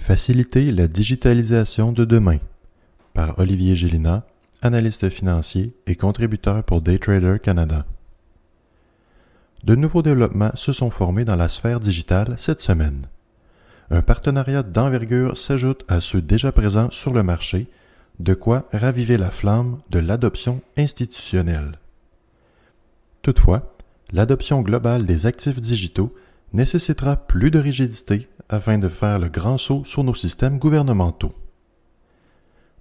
Faciliter la digitalisation de demain par Olivier Gélina, analyste financier et contributeur pour Daytrader Canada. De nouveaux développements se sont formés dans la sphère digitale cette semaine. Un partenariat d'envergure s'ajoute à ceux déjà présents sur le marché, de quoi raviver la flamme de l'adoption institutionnelle. Toutefois, l'adoption globale des actifs digitaux nécessitera plus de rigidité afin de faire le grand saut sur nos systèmes gouvernementaux.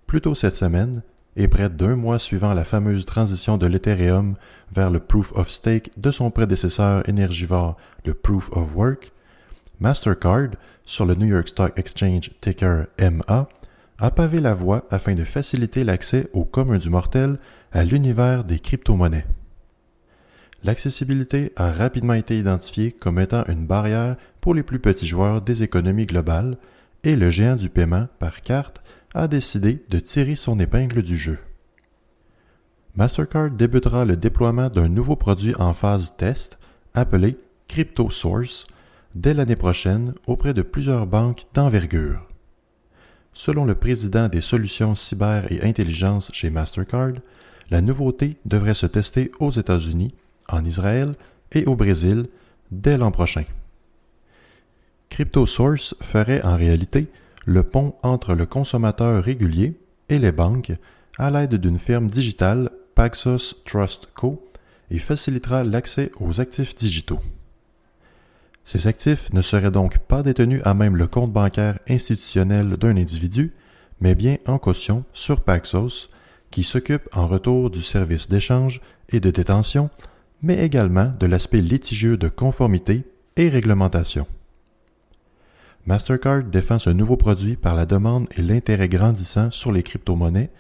Plus tôt cette semaine, et près d'un mois suivant la fameuse transition de l'Ethereum vers le Proof of Stake de son prédécesseur énergivore, le Proof of Work, Mastercard, sur le New York Stock Exchange ticker MA, a pavé la voie afin de faciliter l'accès au commun du mortel à l'univers des crypto-monnaies. L'accessibilité a rapidement été identifiée comme étant une barrière pour les plus petits joueurs des économies globales et le géant du paiement par carte a décidé de tirer son épingle du jeu. Mastercard débutera le déploiement d'un nouveau produit en phase test appelé CryptoSource dès l'année prochaine auprès de plusieurs banques d'envergure. Selon le président des solutions cyber et intelligence chez Mastercard, la nouveauté devrait se tester aux États-Unis en Israël et au Brésil dès l'an prochain. CryptoSource ferait en réalité le pont entre le consommateur régulier et les banques à l'aide d'une firme digitale Paxos Trust Co. et facilitera l'accès aux actifs digitaux. Ces actifs ne seraient donc pas détenus à même le compte bancaire institutionnel d'un individu, mais bien en caution sur Paxos, qui s'occupe en retour du service d'échange et de détention mais également de l'aspect litigieux de conformité et réglementation. Mastercard défend ce nouveau produit par la demande et l'intérêt grandissant sur les crypto-monnaies,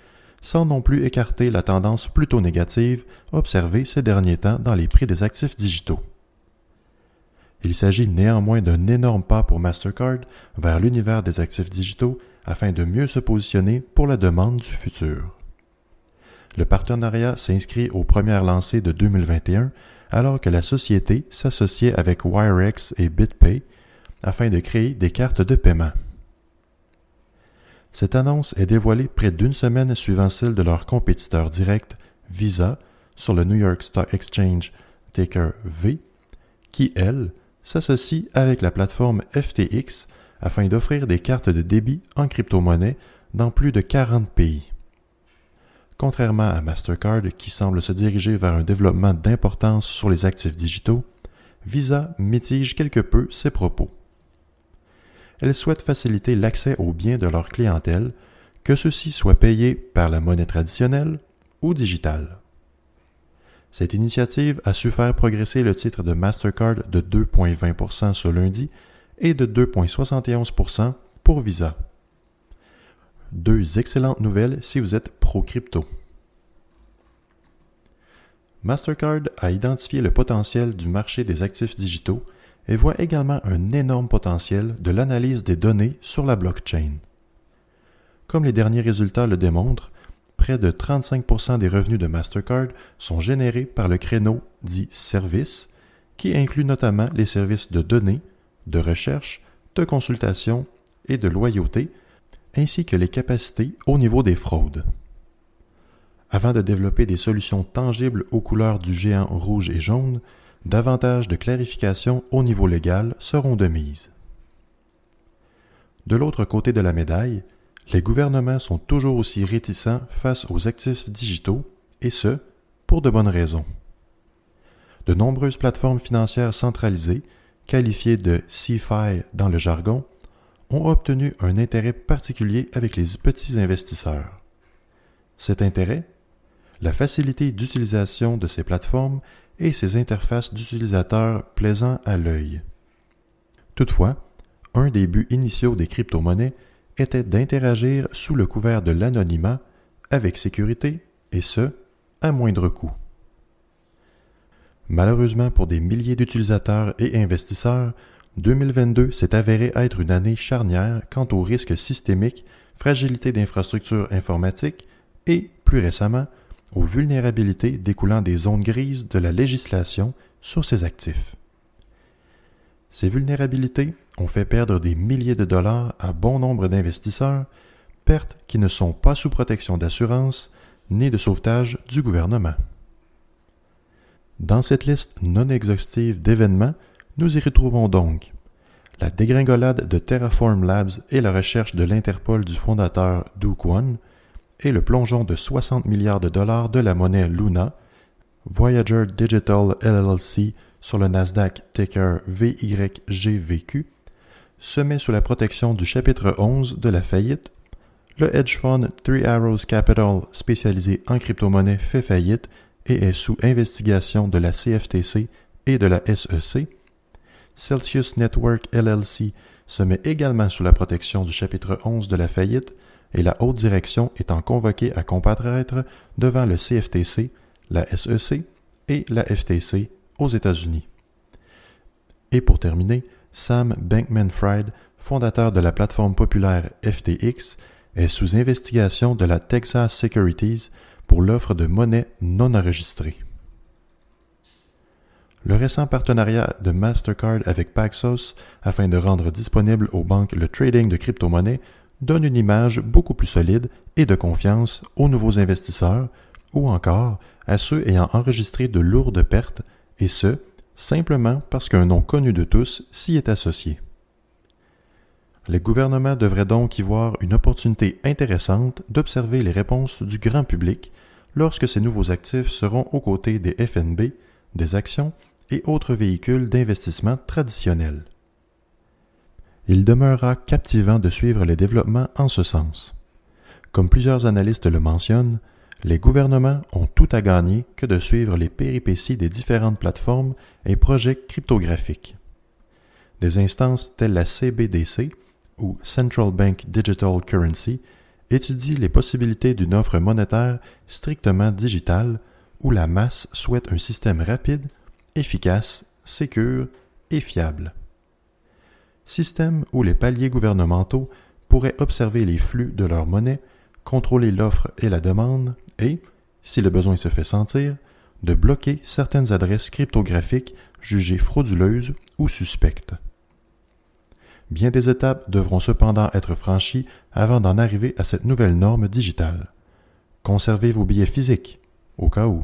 sans non plus écarter la tendance plutôt négative observée ces derniers temps dans les prix des actifs digitaux. Il s'agit néanmoins d'un énorme pas pour Mastercard vers l'univers des actifs digitaux afin de mieux se positionner pour la demande du futur. Le partenariat s'inscrit aux premières lancées de 2021 alors que la société s'associait avec Wirex et BitPay afin de créer des cartes de paiement. Cette annonce est dévoilée près d'une semaine suivant celle de leur compétiteur direct, Visa, sur le New York Stock Exchange ticker V, qui, elle, s'associe avec la plateforme FTX afin d'offrir des cartes de débit en crypto-monnaie dans plus de 40 pays. Contrairement à Mastercard qui semble se diriger vers un développement d'importance sur les actifs digitaux, Visa mitige quelque peu ses propos. Elle souhaite faciliter l'accès aux biens de leur clientèle, que ceux-ci soient payés par la monnaie traditionnelle ou digitale. Cette initiative a su faire progresser le titre de Mastercard de 2,20% ce lundi et de 2,71% pour Visa. Deux excellentes nouvelles si vous êtes pro-crypto. Mastercard a identifié le potentiel du marché des actifs digitaux et voit également un énorme potentiel de l'analyse des données sur la blockchain. Comme les derniers résultats le démontrent, près de 35% des revenus de Mastercard sont générés par le créneau dit service, qui inclut notamment les services de données, de recherche, de consultation et de loyauté, ainsi que les capacités au niveau des fraudes. Avant de développer des solutions tangibles aux couleurs du géant rouge et jaune, davantage de clarifications au niveau légal seront de mise. De l'autre côté de la médaille, les gouvernements sont toujours aussi réticents face aux actifs digitaux, et ce, pour de bonnes raisons. De nombreuses plateformes financières centralisées, qualifiées de CFI dans le jargon, ont obtenu un intérêt particulier avec les petits investisseurs. Cet intérêt La facilité d'utilisation de ces plateformes et ses interfaces d'utilisateurs plaisants à l'œil. Toutefois, un des buts initiaux des crypto-monnaies était d'interagir sous le couvert de l'anonymat avec sécurité et ce, à moindre coût. Malheureusement pour des milliers d'utilisateurs et investisseurs, 2022 s'est avéré être une année charnière quant aux risques systémiques, fragilité d'infrastructures informatiques et, plus récemment, aux vulnérabilités découlant des zones grises de la législation sur ces actifs. Ces vulnérabilités ont fait perdre des milliers de dollars à bon nombre d'investisseurs, pertes qui ne sont pas sous protection d'assurance ni de sauvetage du gouvernement. Dans cette liste non exhaustive d'événements, nous y retrouvons donc la dégringolade de Terraform Labs et la recherche de l'Interpol du fondateur Du et le plongeon de 60 milliards de dollars de la monnaie Luna, Voyager Digital LLC sur le Nasdaq ticker VYGVQ, se met sous la protection du chapitre 11 de la faillite, le hedge fund Three Arrows Capital spécialisé en crypto-monnaie fait faillite et est sous investigation de la CFTC et de la SEC. Celsius Network LLC se met également sous la protection du chapitre 11 de la faillite et la haute direction étant convoquée à comparaître devant le CFTC, la SEC et la FTC aux États-Unis. Et pour terminer, Sam Bankman-Fried, fondateur de la plateforme populaire FTX, est sous investigation de la Texas Securities pour l'offre de monnaie non enregistrée. Le récent partenariat de Mastercard avec Paxos afin de rendre disponible aux banques le trading de crypto-monnaies donne une image beaucoup plus solide et de confiance aux nouveaux investisseurs ou encore à ceux ayant enregistré de lourdes pertes, et ce, simplement parce qu'un nom connu de tous s'y est associé. Les gouvernements devraient donc y voir une opportunité intéressante d'observer les réponses du grand public lorsque ces nouveaux actifs seront aux côtés des FNB, des actions et autres véhicules d'investissement traditionnels. Il demeurera captivant de suivre les développements en ce sens. Comme plusieurs analystes le mentionnent, les gouvernements ont tout à gagner que de suivre les péripéties des différentes plateformes et projets cryptographiques. Des instances telles la CBDC ou Central Bank Digital Currency étudie les possibilités d'une offre monétaire strictement digitale où la masse souhaite un système rapide, efficace, sécure et fiable. Système où les paliers gouvernementaux pourraient observer les flux de leur monnaie, contrôler l'offre et la demande et, si le besoin se fait sentir, de bloquer certaines adresses cryptographiques jugées frauduleuses ou suspectes. Bien des étapes devront cependant être franchies avant d'en arriver à cette nouvelle norme digitale. Conservez vos billets physiques, au cas où.